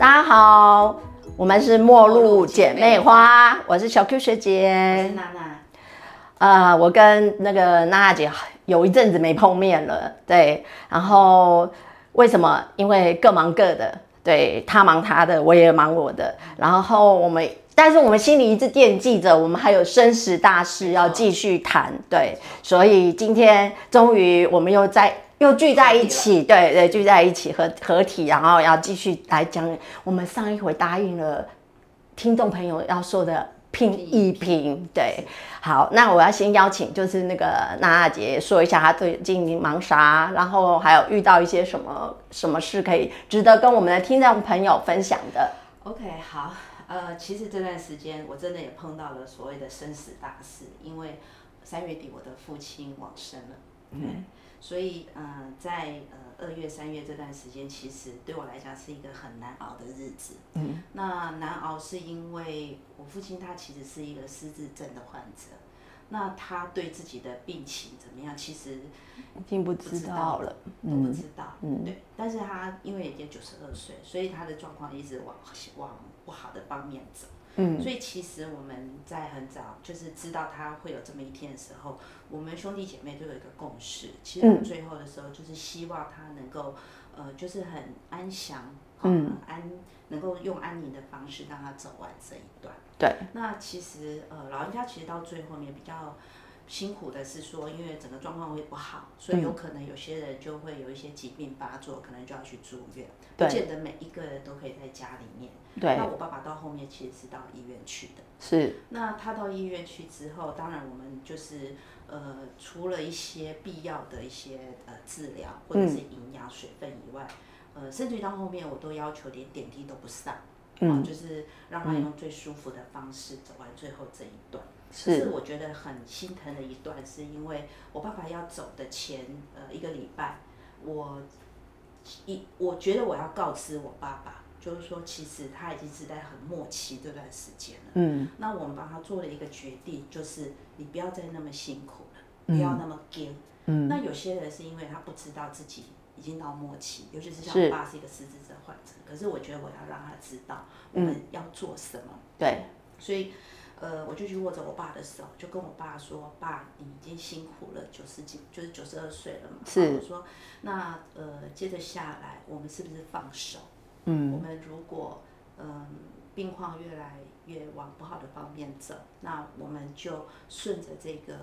大家好，我们是陌路姐妹花，我是小 Q 学我是姐。娜娜。呃，我跟那个娜娜姐有一阵子没碰面了，对。然后为什么？因为各忙各的，对她忙她的，我也忙我的。然后我们，但是我们心里一直惦记着，我们还有生死大事要继续谈，对。所以今天终于我们又在又聚在一起，对对，聚在一起合合体，然后要继续来讲我们上一回答应了听众朋友要说的拼一拼，对。好，那我要先邀请，就是那个娜娜姐说一下她最近忙啥，然后还有遇到一些什么什么事可以值得跟我们的听众朋友分享的。OK，好，呃，其实这段时间我真的也碰到了所谓的生死大事，因为三月底我的父亲往生了，嗯，所以呃，在呃二月、三月这段时间，其实对我来讲是一个很难熬的日子。嗯，那难熬是因为我父亲他其实是一个失智症的患者，那他对自己的病情怎么样，其实已经不知道了，都不知道，嗯，对。但是他因为已经九十二岁，所以他的状况一直往往不好的方面走。嗯，所以其实我们在很早就是知道他会有这么一天的时候，我们兄弟姐妹都有一个共识。其实最后的时候，就是希望他能够，呃，就是很安详，嗯，安能够用安宁的方式让他走完这一段。对。那其实呃，老人家其实到最后面比较辛苦的是说，因为整个状况会不好，所以有可能有些人就会有一些疾病发作，可能就要去住院。不见得每一个人都可以在家里面。对。那我爸爸到后面其实是到医院去的。是。那他到医院去之后，当然我们就是呃，除了一些必要的一些呃治疗或者是营养、水分以外，呃，甚至于到后面我都要求连点滴都不上，嗯，就是让他用最舒服的方式走完最后这一段。是。是我觉得很心疼的一段，是因为我爸爸要走的前呃一个礼拜，我一我觉得我要告知我爸爸。就是说，其实他已经是在很末期这段时间了。嗯。那我们帮他做了一个决定，就是你不要再那么辛苦了，不要那么惊。嗯。那有些人是因为他不知道自己已经到末期，尤其是像我爸是一个失智症患者。可是我觉得我要让他知道我们要做什么。对。所以，呃，我就去握着我爸的手，就跟我爸说：“爸，你已经辛苦了九十几，就是九十二岁了嘛。”是。我说：“那呃，接着下来，我们是不是放手？”嗯，我们如果嗯病况越来越往不好的方面走，那我们就顺着这个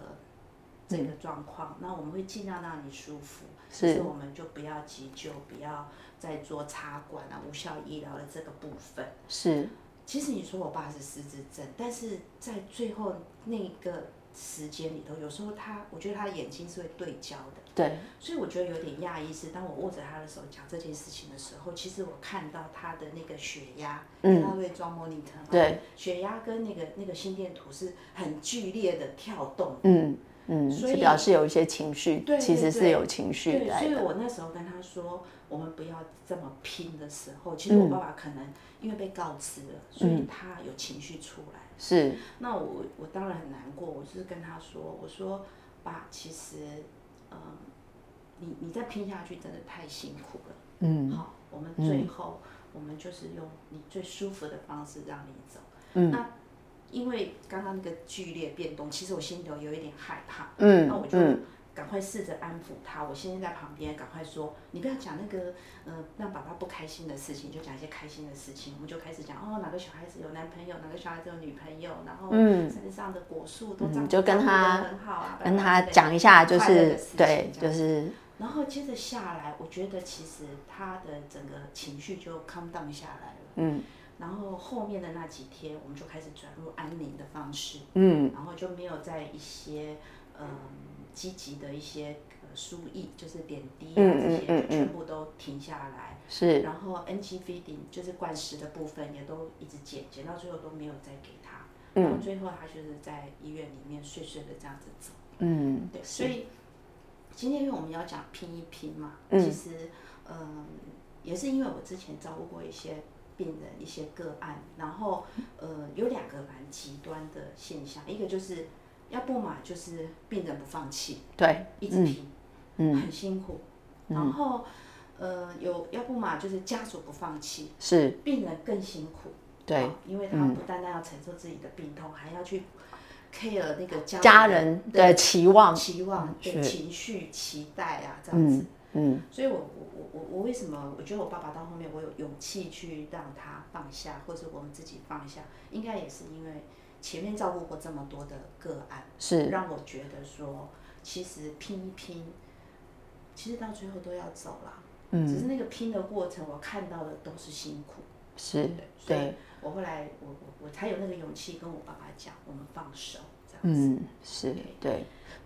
这个状况，那我们会尽量让你舒服，是，我们就不要急救，不要再做插管啊、无效医疗的这个部分。是，其实你说我爸是失智症，但是在最后那个时间里头，有时候他，我觉得他的眼睛是会对焦的。对，所以我觉得有点讶异是，当我握着他的手讲这件事情的时候，其实我看到他的那个血压，嗯，他会装 monitor 嘛，对，血压跟那个那个心电图是很剧烈的跳动，嗯嗯，所以表示有一些情绪，对，其实是有情绪的，所以我那时候跟他说，我们不要这么拼的时候，其实我爸爸可能因为被告知了，所以他有情绪出来，是，那我我当然很难过，我就是跟他说，我说爸，其实。嗯，你你再拼下去真的太辛苦了。嗯，好，我们最后我们就是用你最舒服的方式让你走。嗯，那因为刚刚那个剧烈变动，其实我心里头有一点害怕。嗯，那我就赶快试着安抚他。我先在在旁边，赶快说，你不要讲那个嗯让爸爸不开心的事情，就讲一些开心的事情。我们就开始讲哦，哪个小孩子有男朋友，哪个小孩子有女朋友，然后身上的果树都长得很好啊，跟他讲一下，就是对，就是。然后接着下来，我觉得其实他的整个情绪就 calm down 下来了。嗯。然后后面的那几天，我们就开始转入安宁的方式。嗯。然后就没有在一些嗯积极的一些呃输液，就是点滴啊这些，全部都停下来。是。然后 NG feeding 就是灌食的部分也都一直减，减到最后都没有再给他。嗯。然后最后他就是在医院里面睡睡的这样子走。嗯。对，所以。今天因为我们要讲拼一拼嘛，其实，嗯，也是因为我之前照顾过一些病人，一些个案，然后，呃，有两个蛮极端的现象，一个就是要不嘛就是病人不放弃，对，一直拼，嗯，很辛苦，然后，呃，有要不嘛就是家属不放弃，是。病人更辛苦，对，因为他不单单要承受自己的病痛，还要去 care 那个家家人的期望、期望、对情绪、期待啊，这样子。嗯，所以我我我我我为什么我觉得我爸爸到后面我有勇气去让他放下，或者我们自己放下，应该也是因为前面照顾过这么多的个案，是。让我觉得说，其实拼一拼，其实到最后都要走了，嗯，只是那个拼的过程，我看到的都是辛苦，是，所以我后来我我我才有那个勇气跟我爸爸讲，我们放手这样子，嗯，是对，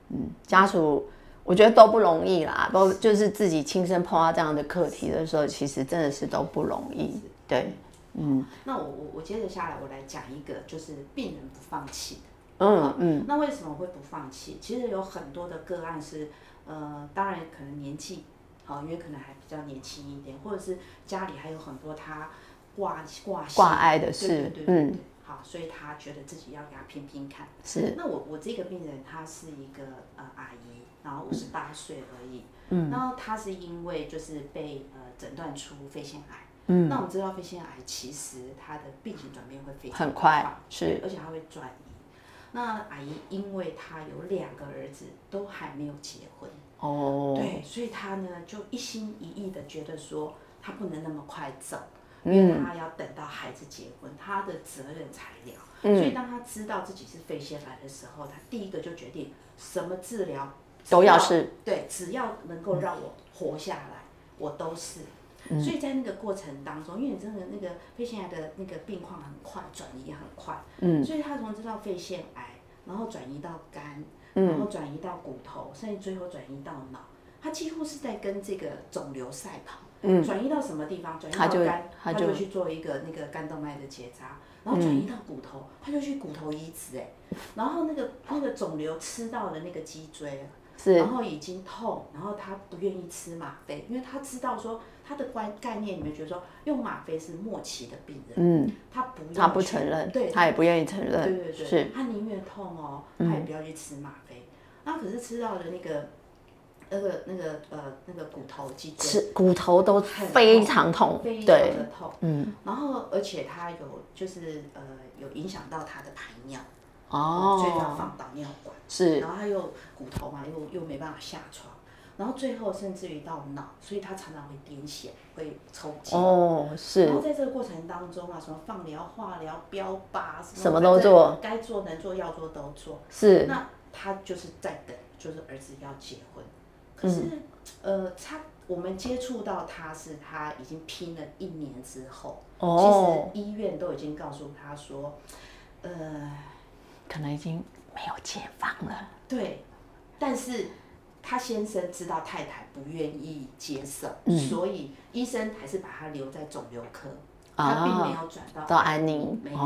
嗯，家属。我觉得都不容易啦，都就是自己亲身碰到这样的课题的时候，其实真的是都不容易。对，嗯。那我我我接着下来，我来讲一个，就是病人不放弃的。嗯嗯。那为什么会不放弃？其实有很多的个案是，呃，当然可能年纪，好，因为可能还比较年轻一点，或者是家里还有很多他挂挂挂碍的事，嗯。所以他觉得自己要给他拼拼看。是。那我我这个病人，他是一个呃阿姨，然后五十八岁而已。嗯。然后他是因为就是被呃诊断出肺腺癌。嗯。那我们知道肺腺癌其实它的病情转变会非常很快，是，而且它会转移。那阿姨因为她有两个儿子都还没有结婚。哦。对，所以她呢就一心一意的觉得说，她不能那么快走。因为她要等到孩子结婚，她的责任才了。所以当她知道自己是肺腺癌的时候，她第一个就决定什么治疗都要是。对，只要能够让我活下来，我都是。所以在那个过程当中，因为你真的那个肺腺癌的那个病况很快，转移也很快。嗯。所以他从知道肺腺癌，然后转移到肝，然后转移到骨头，甚至最后转移到脑，他几乎是在跟这个肿瘤赛跑。嗯转移到什么地方？转移到肝，他就去做一个那个肝动脉的结扎，然后转移到骨头，他就去骨头移植哎，然后那个那个肿瘤吃到了那个脊椎，是，然后已经痛，然后他不愿意吃吗啡，因为他知道说他的观概念里面觉得说用吗啡是末期的病人，嗯，他不他不承认，对，他也不愿意承认，对对对，是，他宁愿痛哦，他也不要去吃吗啡，那可是吃到的那个。那个那个呃那个骨头肌是，骨头都非常痛，非常的痛。嗯，然后而且他有就是呃有影响到他的排尿，哦，所以要放导尿管。是，然后他又骨头嘛，又又没办法下床，然后最后甚至于到脑，所以他常常会癫痫，会抽筋。哦，是。然后在这个过程当中啊，什么放疗、化疗、标靶，什么都做，该做能做要做都做。是。那他就是在等，就是儿子要结婚。可是，呃，他我们接触到他是他已经拼了一年之后，其实医院都已经告诉他说，呃，可能已经没有解放了。对，但是他先生知道太太不愿意接受，所以医生还是把他留在肿瘤科，他并没有转到到安宁。没有。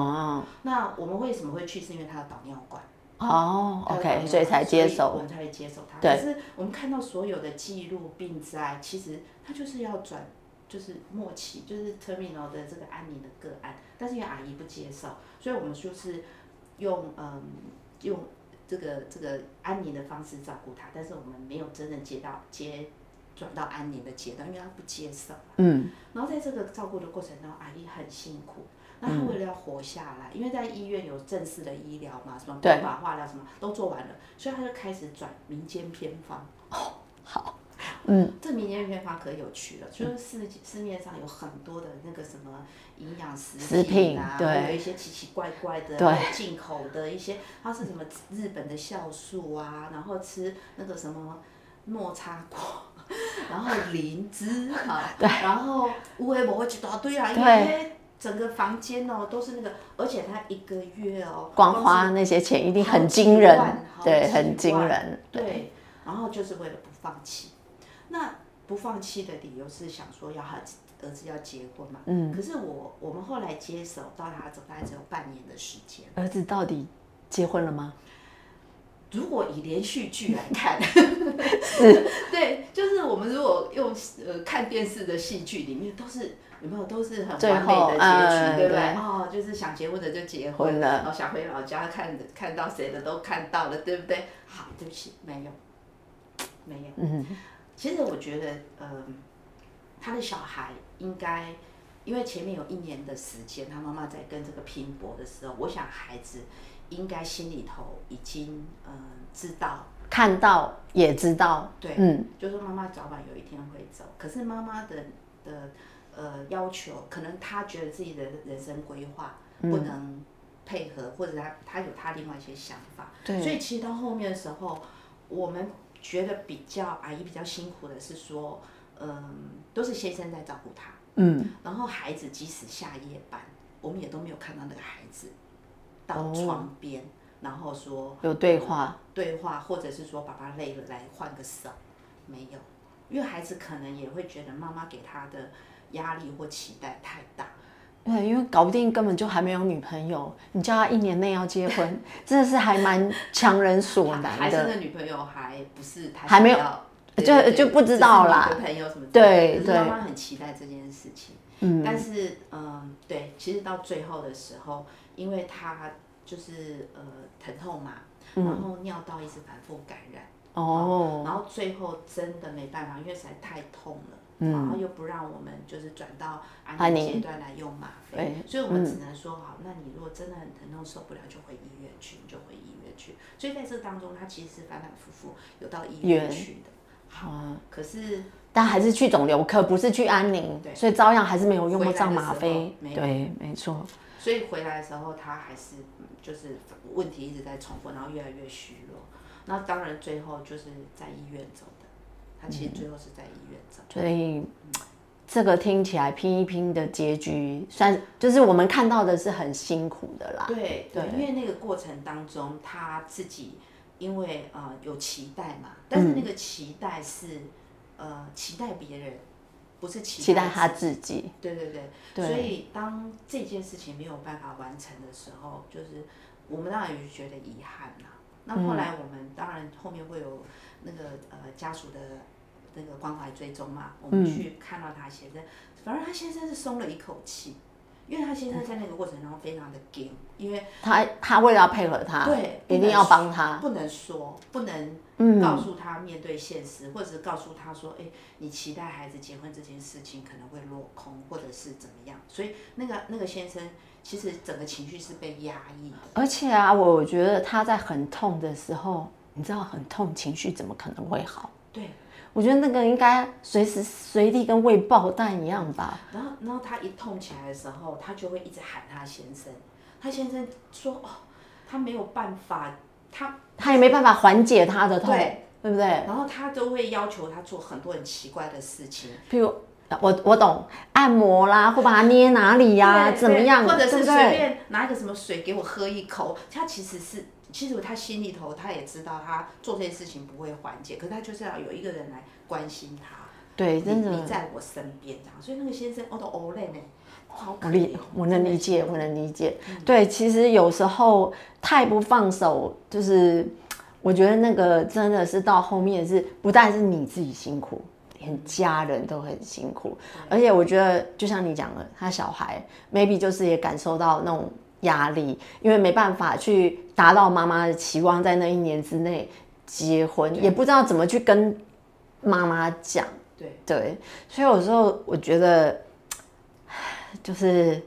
那我们为什么会去？是因为他的导尿管。哦，OK，所以才接受，我们才会接受他。可是我们看到所有的记录病灾，其实他就是要转，就是末期，就是 terminal 的这个安宁的个案。但是因为阿姨不接受，所以我们就是用嗯用这个这个安宁的方式照顾他。但是我们没有真正接到接转到安宁的阶段，因为他不接受。嗯。然后在这个照顾的过程中，阿姨很辛苦。那他为了要活下来，因为在医院有正式的医疗嘛，什么标靶化疗什么都做完了，所以他就开始转民间偏方。哦，好，嗯，这民间偏方可有趣了，就是市市面上有很多的那个什么营养食品啊，对，有一些奇奇怪怪的，对，进口的一些，它是什么日本的酵素啊，然后吃那个什么诺茶果，然后灵芝啊，对，然后乌龟膜一大堆啊，因为。整个房间哦，都是那个，而且他一个月哦，光花那些钱一定很惊人，对，很惊人，对。然后就是为了不放弃，那不放弃的理由是想说要他儿子要结婚嘛，嗯。可是我我们后来接手到他走，大概只有半年的时间。儿子到底结婚了吗？如果以连续剧来看，是，对，就是我们如果用呃看电视的戏剧里面都是。有没有都是很完美的结局，对不对？哦，就是想结婚的就结婚了，然后想回老家看看到谁的都看到了，对不对？好，对不起，没有，没有。嗯，其实我觉得，嗯，他的小孩应该，因为前面有一年的时间，他妈妈在跟这个拼搏的时候，我想孩子应该心里头已经嗯知道。看到也知道，对，嗯，就是妈妈早晚有一天会走，可是妈妈的的呃要求，可能她觉得自己的人生规划不能配合，或者她她有她另外一些想法，对，所以其实到后面的时候，我们觉得比较阿姨比较辛苦的是说，嗯，都是先生在照顾他，嗯，然后孩子即使下夜班，我们也都没有看到那个孩子到床边。然后说有对话，对话，或者是说爸爸累了来换个手，没有，因为孩子可能也会觉得妈妈给他的压力或期待太大。对，因为搞不定根本就还没有女朋友，你叫他一年内要结婚，真的是还蛮强人所难的。孩子的女朋友还不是还没有，就就不知道啦。女朋友什么？对对。妈妈很期待这件事情，嗯，但是嗯，对，其实到最后的时候，因为他。就是呃疼痛嘛，然后尿道一直反复感染，哦，然后最后真的没办法，因为实在太痛了，然后又不让我们就是转到安宁阶段来用吗啡，所以我们只能说好，那你如果真的很疼痛受不了，就回医院去，你就回医院去。所以在这当中，他其实是反反复复有到医院去的，好，可是但还是去肿瘤科，不是去安宁，所以照样还是没有用过上吗啡，对，没错。所以回来的时候，他还是就是问题一直在重复，然后越来越虚弱。那当然最后就是在医院走的。他其实最后是在医院走。所以这个听起来拼一拼的结局，算就是我们看到的是很辛苦的啦。对对，因为那个过程当中，他自己因为呃有期待嘛，但是那个期待是呃期待别人。不是期待他自己，对对对，所以当这件事情没有办法完成的时候，就是我们当然也觉得遗憾啦。那后来我们当然后面会有那个呃家属的那个关怀追踪嘛，我们去看到他先生，反而他先生是松了一口气。因为他先生在那个过程当中非常的紧，因为他他为了要配合他，对，一定要帮他，不能说，不能告诉他面对现实，或者是告诉他说，哎，你期待孩子结婚这件事情可能会落空，或者是怎么样，所以那个那个先生其实整个情绪是被压抑的。而且啊，我觉得他在很痛的时候，你知道很痛，情绪怎么可能会好？对。我觉得那个应该随时随地跟喂爆弹一样吧。然后，然后他一痛起来的时候，他就会一直喊他先生。他先生说：“哦，他没有办法，他他也没办法缓解他的痛，对对不对？”然后他都会要求他做很多很奇怪的事情，譬如我我懂按摩啦，或把他捏哪里呀，怎么样，或者是随便拿一个什么水给我喝一口，他其实是。其实他心里头，他也知道他做这些事情不会缓解，可是他就是要有一个人来关心他。对，真的。你在我身边这样，所以那个先生我都哦累呢，好我理我能理解，我能理解。对，其实有时候太不放手，就是我觉得那个真的是到后面是不但是你自己辛苦，连家人都很辛苦。而且我觉得，就像你讲的，他小孩 maybe 就是也感受到那种。压力，因为没办法去达到妈妈的期望，在那一年之内结婚，也不知道怎么去跟妈妈讲。对。对，所以有时候我觉得，就是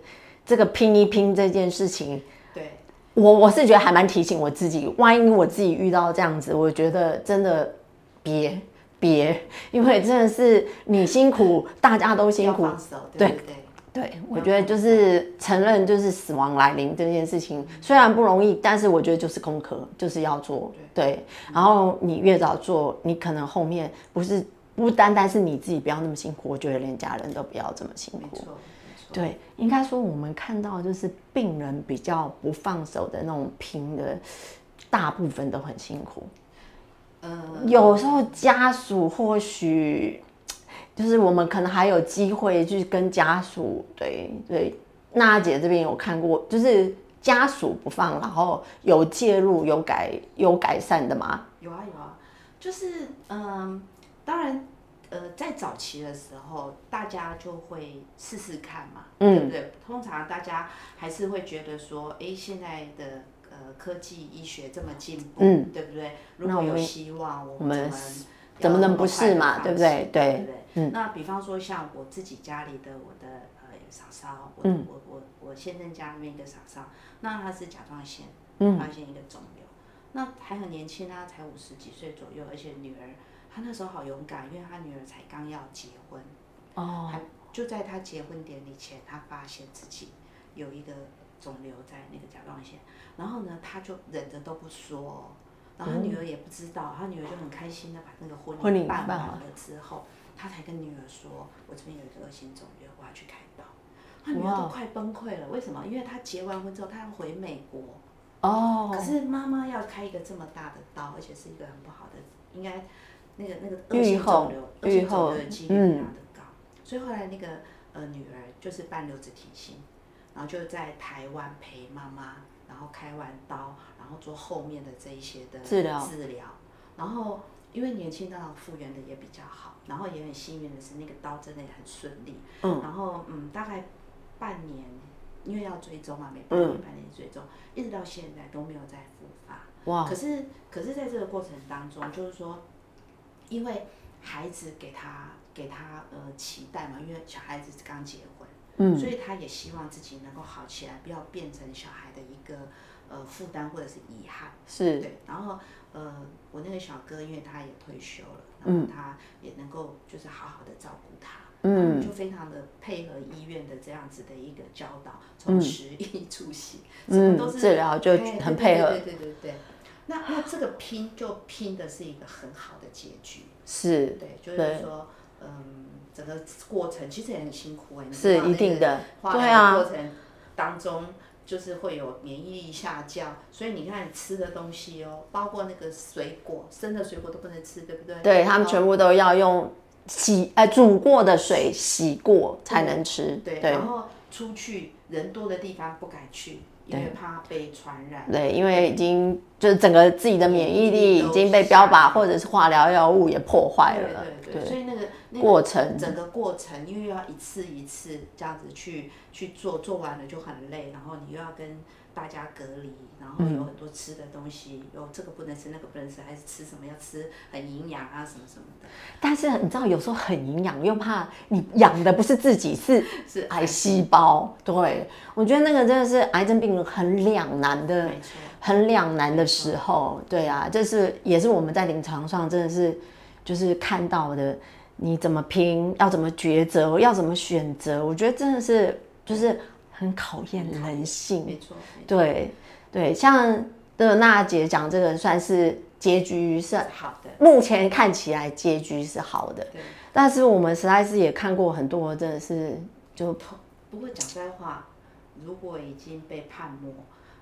这个拼一拼这件事情，对。我我是觉得还蛮提醒我自己，万一我自己遇到这样子，我觉得真的别别，因为真的是你辛苦，大家都辛苦，对。对。对，我觉得就是承认，就是死亡来临这件事情，虽然不容易，但是我觉得就是功课，就是要做。对，然后你越早做，你可能后面不是不单单是你自己不要那么辛苦，我觉得连家人都不要这么辛苦。对，应该说我们看到就是病人比较不放手的那种拼的，大部分都很辛苦。嗯，有时候家属或许。就是我们可能还有机会去跟家属，对对，娜姐这边有看过，就是家属不放，然后有介入、有改、有改善的吗？有啊有啊，就是嗯，当然，呃，在早期的时候，大家就会试试看嘛，对不对？通常大家还是会觉得说，哎，现在的呃科技医学这么进步，对不对？如果有希望，我们。怎么能不是嘛？对不对？对，嗯。那比方说像我自己家里的我的呃嫂嫂，我我我我先生家里面一个嫂嫂，那她是甲状腺，发现一个肿瘤，那还很年轻啊，才五十几岁左右，而且女儿，她那时候好勇敢，因为她女儿才刚要结婚，哦，还就在她结婚典礼前，她发现自己有一个肿瘤在那个甲状腺，然后呢，她就忍着都不说。然后他女儿也不知道，他女儿就很开心的把那个婚礼办完了之后，他才跟女儿说：“我这边有一个恶性肿瘤，我要去开刀。”他女儿都快崩溃了，为什么？因为他结完婚之后，他要回美国。哦。可是妈妈要开一个这么大的刀，而且是一个很不好的，应该那个那个恶性肿瘤，恶性肿瘤的几率非常的高。所以后来那个呃女儿就是半留子体心，然后就在台湾陪妈妈。然后开完刀，然后做后面的这一些的治疗，治疗。然后因为年轻，当然复原的也比较好。然后也很幸运的是，那个刀真的很顺利。嗯。然后嗯，大概半年，因为要追踪嘛，每半年半年追踪，一直到现在都没有再复发。哇。可是可是在这个过程当中，就是说，因为孩子给他给他呃期待嘛，因为小孩子刚结婚。嗯所以他也希望自己能够好起来，不要变成小孩的一个呃负担或者是遗憾。是。对，然后呃，我那个小哥，因为他也退休了，然后他也能够就是好好的照顾他，嗯，就非常的配合医院的这样子的一个教导，从食衣住行，嗯，都是治疗就很配合。对对对对。那那这个拼就拼的是一个很好的结局。是。对，就是说，嗯。整个过程其实也很辛苦哎，是一定的，对啊。过程当中就是会有免疫力下降，所以你看吃的东西哦，包括那个水果，生的水果都不能吃，对不对？对他们全部都要用洗呃煮过的水洗过才能吃。对，然后出去人多的地方不敢去。因为怕被传染。对，因为已经就是整个自己的免疫力已经被标靶或者是化疗药物也破坏了。对对对。所以那个过程，整个过程，因为要一次一次这样子去去做，做完了就很累，然后你又要跟。大家隔离，然后有很多吃的东西，有这个不能吃，那个不能吃，还是吃什么要吃很营养啊，什么什么的。但是你知道，有时候很营养，又怕你养的不是自己，是 是癌细胞。对，我觉得那个真的是癌症病人很两难的，很两难的时候。对啊，这是也是我们在临床上真的是就是看到的，你怎么拼，要怎么抉择，要怎么选择，我觉得真的是就是。很考验人性，没错，对对，像的娜姐讲这个算是结局是好的，目前看起来结局是好的，对。但是我们实在是也看过很多，真的是就不过讲实在话，如果已经被判没，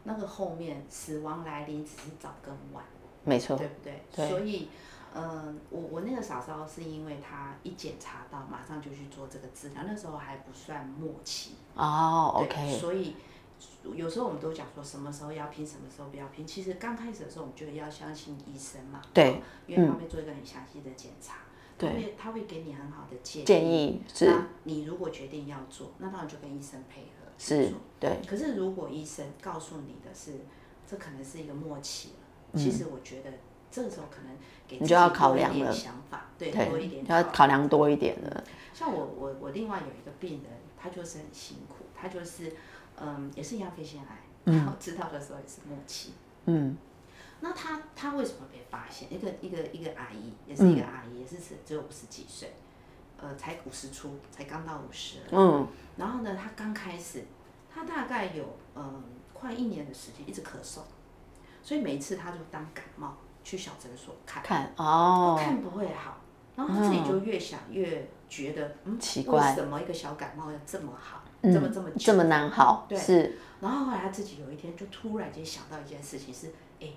那个后面死亡来临只是早跟晚，没错，对不对？对，所以。嗯，我我那个嫂嫂是因为她一检查到，马上就去做这个治疗，那时候还不算末期哦。OK，所以有时候我们都讲说什么时候要拼，什么时候不要拼。其实刚开始的时候，我们觉得要相信医生嘛，对，因为他会做一个很详细的检查，对，他会给你很好的建议。建议是，你如果决定要做，那当然就跟医生配合是，对。可是如果医生告诉你的是，这可能是一个末期了，其实我觉得。这个时候可能给你就要考量了，想法对多一点，要考量多一点了。像我我我另外有一个病人，他就是很辛苦，他就是嗯也是一样肺腺癌，然后知道的时候也是末期。嗯，那他他为什么被发现？一个一个一个阿姨，也是一个阿姨，也是只只有五十几岁，呃，才五十出，才刚到五十。嗯，然后呢，他刚开始，他大概有嗯快一年的时间一直咳嗽，所以每一次他就当感冒。去小诊所看，看哦，看不会好，然后自己就越想越觉得，嗯，奇怪，为什么一个小感冒要这么好，这么这么这么难好？对，是。然后后来他自己有一天就突然间想到一件事情，是，哎，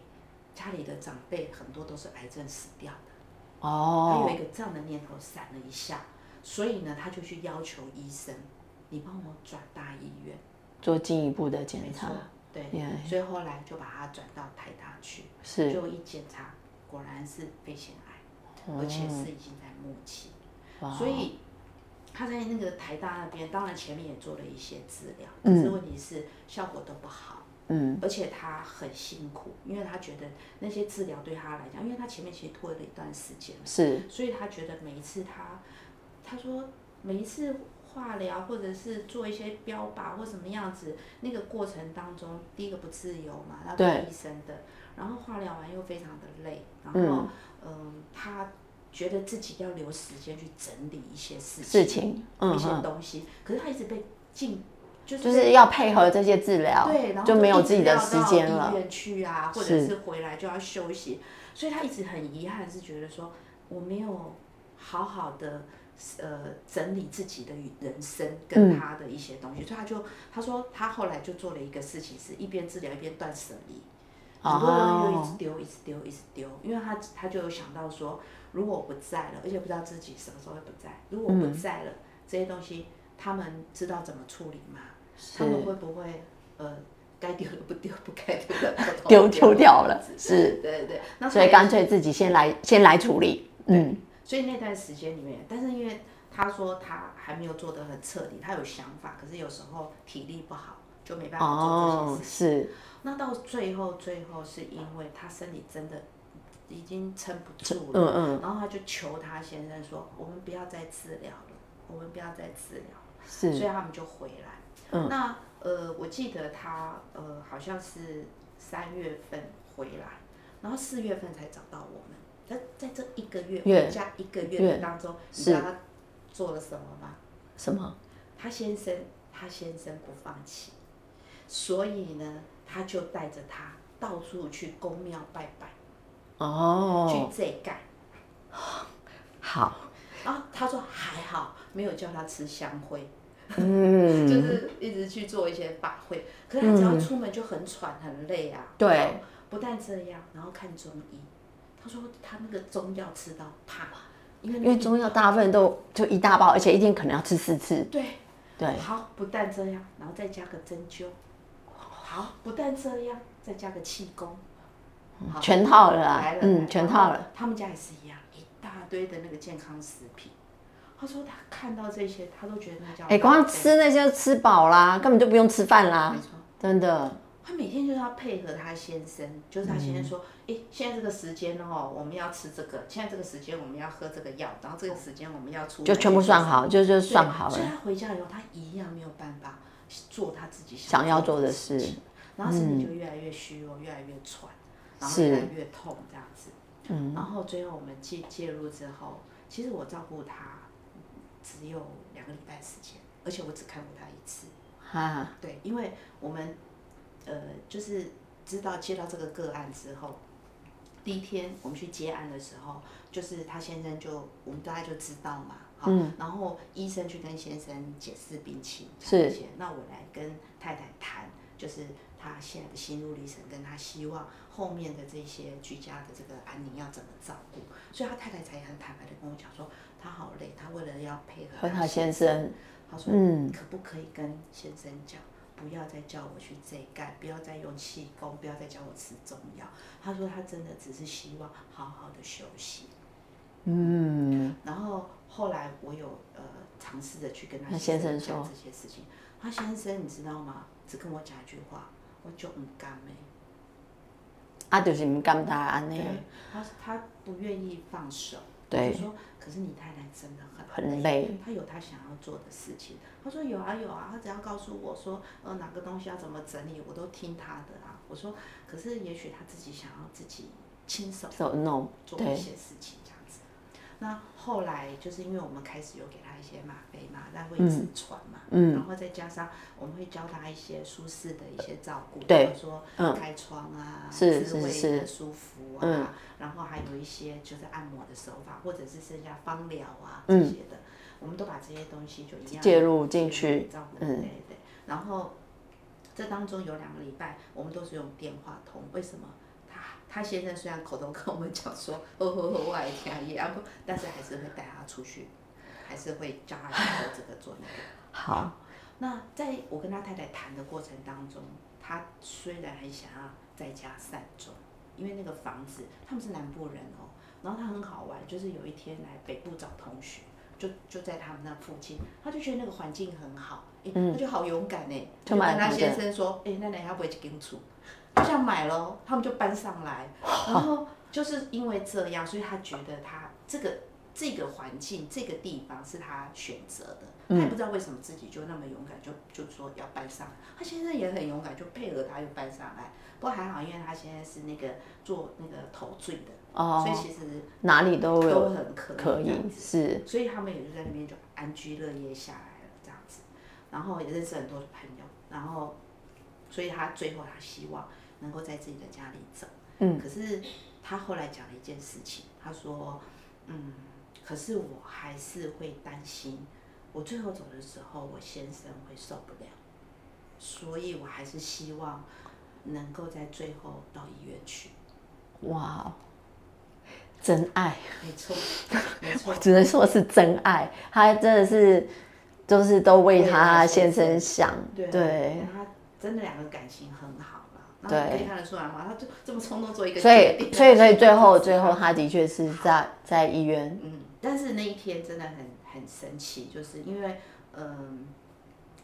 家里的长辈很多都是癌症死掉的，哦，他有一个这样的念头闪了一下，所以呢，他就去要求医生，你帮我转大医院。做进一步的检查。对，所以后来就把他转到台大去，就一检查，果然是肺腺癌，而且是已经在末期，所以他在那个台大那边，当然前面也做了一些治疗，可是问题是效果都不好，嗯，而且他很辛苦，因为他觉得那些治疗对他来讲，因为他前面其实拖了一段时间，是，所以他觉得每一次他，他说每一次化疗或者是做一些标靶或什么样子，那个过程当中，第一个不自由嘛，他做医生的，然后化疗完又非常的累，然后嗯，他觉得自己要留时间去整理一些事情，事情，一些东西，可是他一直被禁。就是要配合这些治疗，对，然后就没有自己的时间了。医院去啊，或者是回来就要休息，所以他一直很遗憾，是觉得说我没有好好的呃整理自己的人生跟他的一些东西，所以他就他说他后来就做了一个事情，是一边治疗一边断舍离，很多东西又一直丢，一直丢，一直丢，因为他他就有想到说，如果我不在了，而且不知道自己什么时候会不在，如果我不在了，这些东西他们知道怎么处理吗？他们会不会呃，该丢的不丢，不该丢的丢丢掉了？是，对对对。那所以干脆自己先来，先来处理。嗯。所以那段时间里面，但是因为他说他还没有做得很彻底，他有想法，可是有时候体力不好，就没办法做这些事。是。那到最后，最后是因为他身体真的已经撑不住了。嗯嗯。然后他就求他先生说：“我们不要再治疗了，我们不要再治疗。”是。所以他们就回来。那呃，我记得他呃，好像是三月份回来，然后四月份才找到我们。在在这一个月加一个月的当中，你知道他做了什么吗？什么？他先生，他先生不放弃，所以呢，他就带着他到处去公庙拜拜。哦。去这干。好。然后他说还好，没有叫他吃香灰。嗯，就是一直去做一些法会，可是他只要出门就很喘很累啊。对，不但这样，然后看中医，他说他那个中药吃到怕，因为因为中药大部分都就一大包，而且一天可能要吃四次。对对，好，不但这样，然后再加个针灸，好，不但这样，再加个气功，全套了啊，嗯，全套了。他们家也是一样，一大堆的那个健康食品。他说他看到这些，他都觉得那叫哎，光吃那些吃饱啦，根本就不用吃饭啦。没错，真的。他每天就是要配合他先生，就是他先生说，哎，现在这个时间哦，我们要吃这个，现在这个时间我们要喝这个药，然后这个时间我们要出，就全部算好，就就算好了。所以他回家以后，他一样没有办法做他自己想要做的事，然后身体就越来越虚弱，越来越喘，然后越来越痛这样子。嗯。然后最后我们介介入之后，其实我照顾他。只有两个礼拜时间，而且我只看过他一次。哈，对，因为我们呃，就是知道接到这个个案之后，第一天我们去接案的时候，就是他先生就我们大家就知道嘛，好，然后医生去跟先生解释病情，是，那我来跟太太谈，就是他现在的心路历程，跟他希望后面的这些居家的这个安宁要怎么照顾，所以他太太才很坦白的跟我讲说。他好累，他为了要配合他先生，他说：“嗯，可不可以跟先生讲，不要再叫我去这干，不要再用气功，不要再叫我吃中药。”他说他真的只是希望好好的休息。嗯，然后后来我有呃尝试着去跟他先生讲这些事情，他先生你知道吗？只跟我讲一句话，我就唔甘诶。啊，就是唔甘他安尼。他他不愿意放手。对。说。可是你太太真的很很累，他有他想要做的事情。他说有啊有啊，他只要告诉我说，呃，哪个东西要怎么整理，我都听他的啊。我说，可是也许他自己想要自己亲手做一些事情。那后来就是因为我们开始有给他一些吗啡嘛，让会直传嘛，然后再加上我们会教他一些舒适的一些照顾，比如说开窗啊，滋味的舒服啊，然后还有一些就是按摩的手法，或者是剩下芳疗啊这些的，我们都把这些东西就一样介入进去，照顾，对对。然后这当中有两个礼拜，我们都是用电话通，为什么？他先生虽然口头跟我们讲说，哦 呵呵，我爱听也不，但是还是会带他出去，还是会叫他做这个做那个。好，那在我跟他太太谈的过程当中，他虽然很想要在家善终，因为那个房子他们是南部人哦，然后他很好玩，就是有一天来北部找同学，就就在他们那附近，他就觉得那个环境很好，哎，他就好勇敢哎，就跟他先生说，哎，奶奶要不要去跟住？就这样买喽，他们就搬上来，然后就是因为这样，所以他觉得他这个这个环境这个地方是他选择的，他也不知道为什么自己就那么勇敢，就就说要搬上来。他先生也很勇敢，就配合他又搬上来。不过还好，因为他现在是那个做那个头坠的，哦，所以其实哪里都都很可可以是，所以他们也就在那边就安居乐业下来了这样子，然后也认识很多朋友，然后所以他最后他希望。能够在自己的家里走，嗯，可是他后来讲了一件事情，他说，嗯，可是我还是会担心，我最后走的时候，我先生会受不了，所以我还是希望能够在最后到医院去。哇，真爱，没错，没错，只能说是真爱，他真的是，都是都为他先生想，对，他真的两个感情很好。对，可以看得出来嘛，他就这么冲动做一个决定。所以，所以，所以最后，最后他的确是在在医院。嗯，但是那一天真的很很神奇，就是因为，嗯，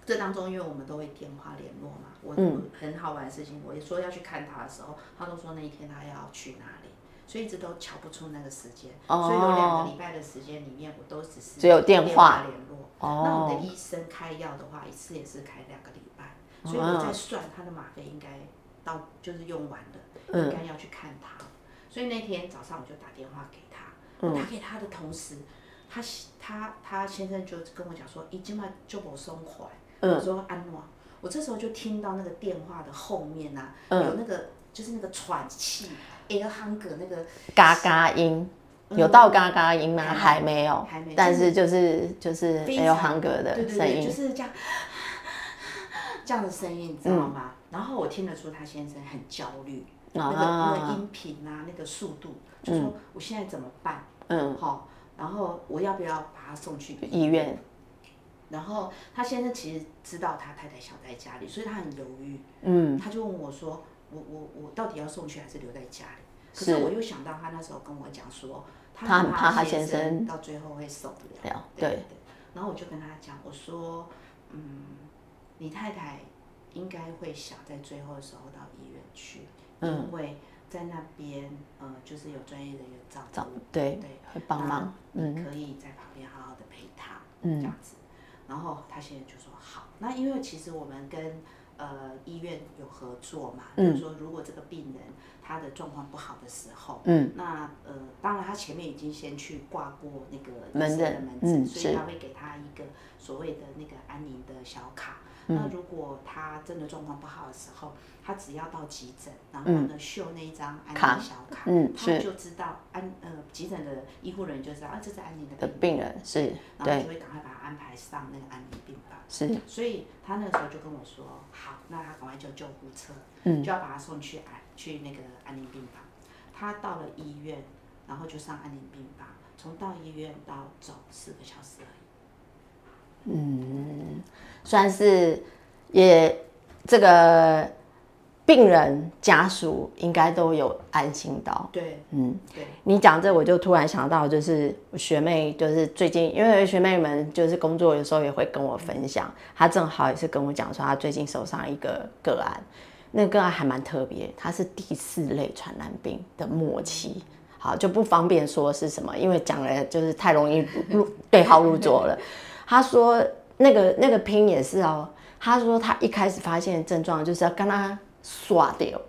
这当中因为我们都会电话联络嘛，我很好玩的事情，我也说要去看他的时候，他都说那一天他要去哪里，所以一直都瞧不出那个时间。哦。所以有两个礼拜的时间里面，我都只是只有电话联络。哦。那我的医生开药的话，一次也是开两个礼拜，所以我在算他的吗啡应该。到就是用完了，应该要去看他，所以那天早上我就打电话给他，打给他的同时，他他他先生就跟我讲说，已经把就我松快，我说安诺，我这时候就听到那个电话的后面呐，有那个就是那个喘气一个 hanger 那个嘎嘎音，有到嘎嘎音吗？还没有，还没，但是就是就是汉格的声音，就是这样。这样的声音你知道吗？然后我听得出他先生很焦虑，那个那个音频啊，那个速度，就说我现在怎么办？嗯，好，然后我要不要把他送去医院？然后他先生其实知道他太太想在家里，所以他很犹豫。嗯，他就问我说：“我我我到底要送去还是留在家里？”可是我又想到他那时候跟我讲说，他很怕他先生到最后会受不了。对对。然后我就跟他讲，我说：“嗯。”你太太应该会想在最后的时候到医院去，因为在那边呃，就是有专业人员照顾，对对，会帮忙，你可以在旁边好好的陪他，嗯这样子。然后他现在就说好，那因为其实我们跟呃医院有合作嘛，就是说如果这个病人他的状况不好的时候，嗯，那呃当然他前面已经先去挂过那个门诊的门诊，所以他会给他一个所谓的那个安宁的小卡。那如果他真的状况不好的时候，他只要到急诊，然后呢秀那一张安宁小卡，他就知道安呃急诊的医护人员就知道啊这是安宁的病人是，然后就会赶快把他安排上那个安宁病房。是，所以他那个时候就跟我说，好，那他赶快叫救护车，嗯，就要把他送去安去那个安宁病房。他到了医院，然后就上安宁病房，从到医院到走四个小时而已。嗯。算是也这个病人家属应该都有安心到。对，嗯，对。你讲这，我就突然想到，就是学妹，就是最近，因为学妹们就是工作有时候也会跟我分享，她正好也是跟我讲说，她最近手上一个个案，那个个案还蛮特别，它是第四类传染病的末期，好就不方便说是什么，因为讲了就是太容易入对号入座了。她说。那个那个拼也是哦，他说他一开始发现症状就是要跟他耍掉，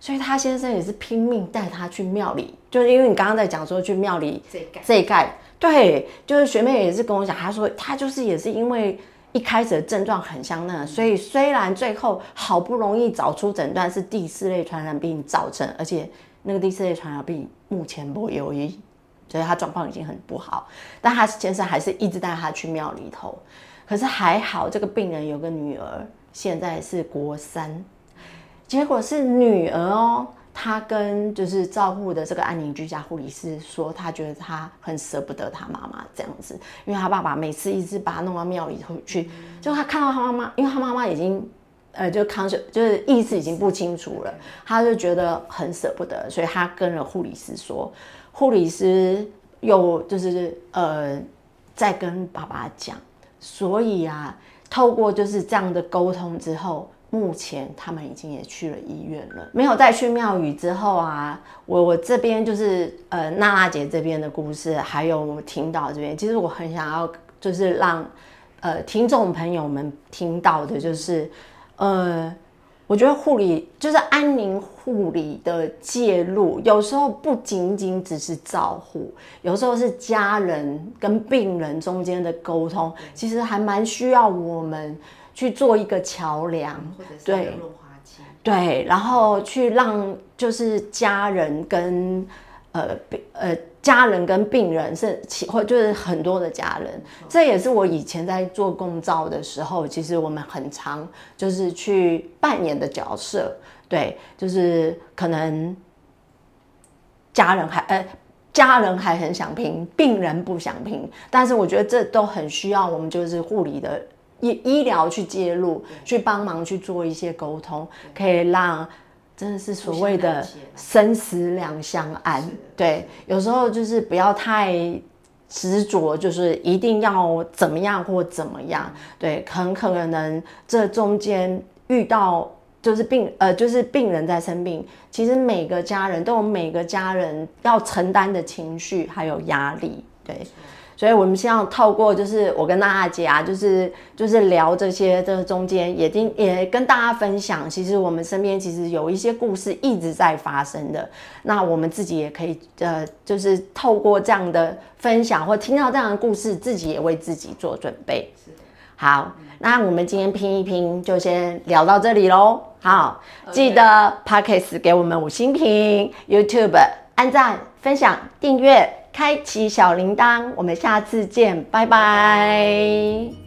所以他先生也是拼命带他去庙里，就是因为你刚刚在讲说去庙里这一盖，对，就是学妹也是跟我讲，她说她就是也是因为一开始的症状很像那，所以虽然最后好不容易找出诊断是第四类传染病造成，而且那个第四类传染病目前不有医，所以他状况已经很不好，但他先生还是一直带他去庙里头。可是还好，这个病人有个女儿，现在是国三，结果是女儿哦。她跟就是照顾的这个安宁居家护理师说，她觉得她很舍不得她妈妈这样子，因为她爸爸每次一直把她弄到庙里头去，就她看到她妈妈，因为她妈妈已经呃就康，就是意识已经不清楚了，她就觉得很舍不得，所以她跟了护理师说，护理师又就是呃。在跟爸爸讲。所以啊，透过就是这样的沟通之后，目前他们已经也去了医院了。没有再去庙宇之后啊，我我这边就是呃娜娜姐这边的故事，还有听到这边，其实我很想要就是让呃听众朋友们听到的，就是呃。我觉得护理就是安宁护理的介入，有时候不仅仅只是照护，有时候是家人跟病人中间的沟通，其实还蛮需要我们去做一个桥梁，对，对，然后去让就是家人跟。呃，病呃，家人跟病人是其或就是很多的家人，这也是我以前在做共照的时候，其实我们很常就是去扮演的角色，对，就是可能家人还呃，家人还很想拼，病人不想拼，但是我觉得这都很需要我们就是护理的医医疗去介入，去帮忙去做一些沟通，可以让。真的是所谓的生死两相安，对，有时候就是不要太执着，就是一定要怎么样或怎么样，对，很可能这中间遇到就是病，呃，就是病人在生病，其实每个家人都有每个家人要承担的情绪还有压力，对。所以，我们希望透过就是我跟娜娜姐啊，就是就是聊这些，这中间也听也跟大家分享，其实我们身边其实有一些故事一直在发生的。那我们自己也可以呃，就是透过这样的分享或听到这样的故事，自己也为自己做准备。好，那我们今天拼一拼就先聊到这里喽。好，记得 Pockets 给我们五星评，YouTube 按赞、分享、订阅。开启小铃铛，我们下次见，拜拜。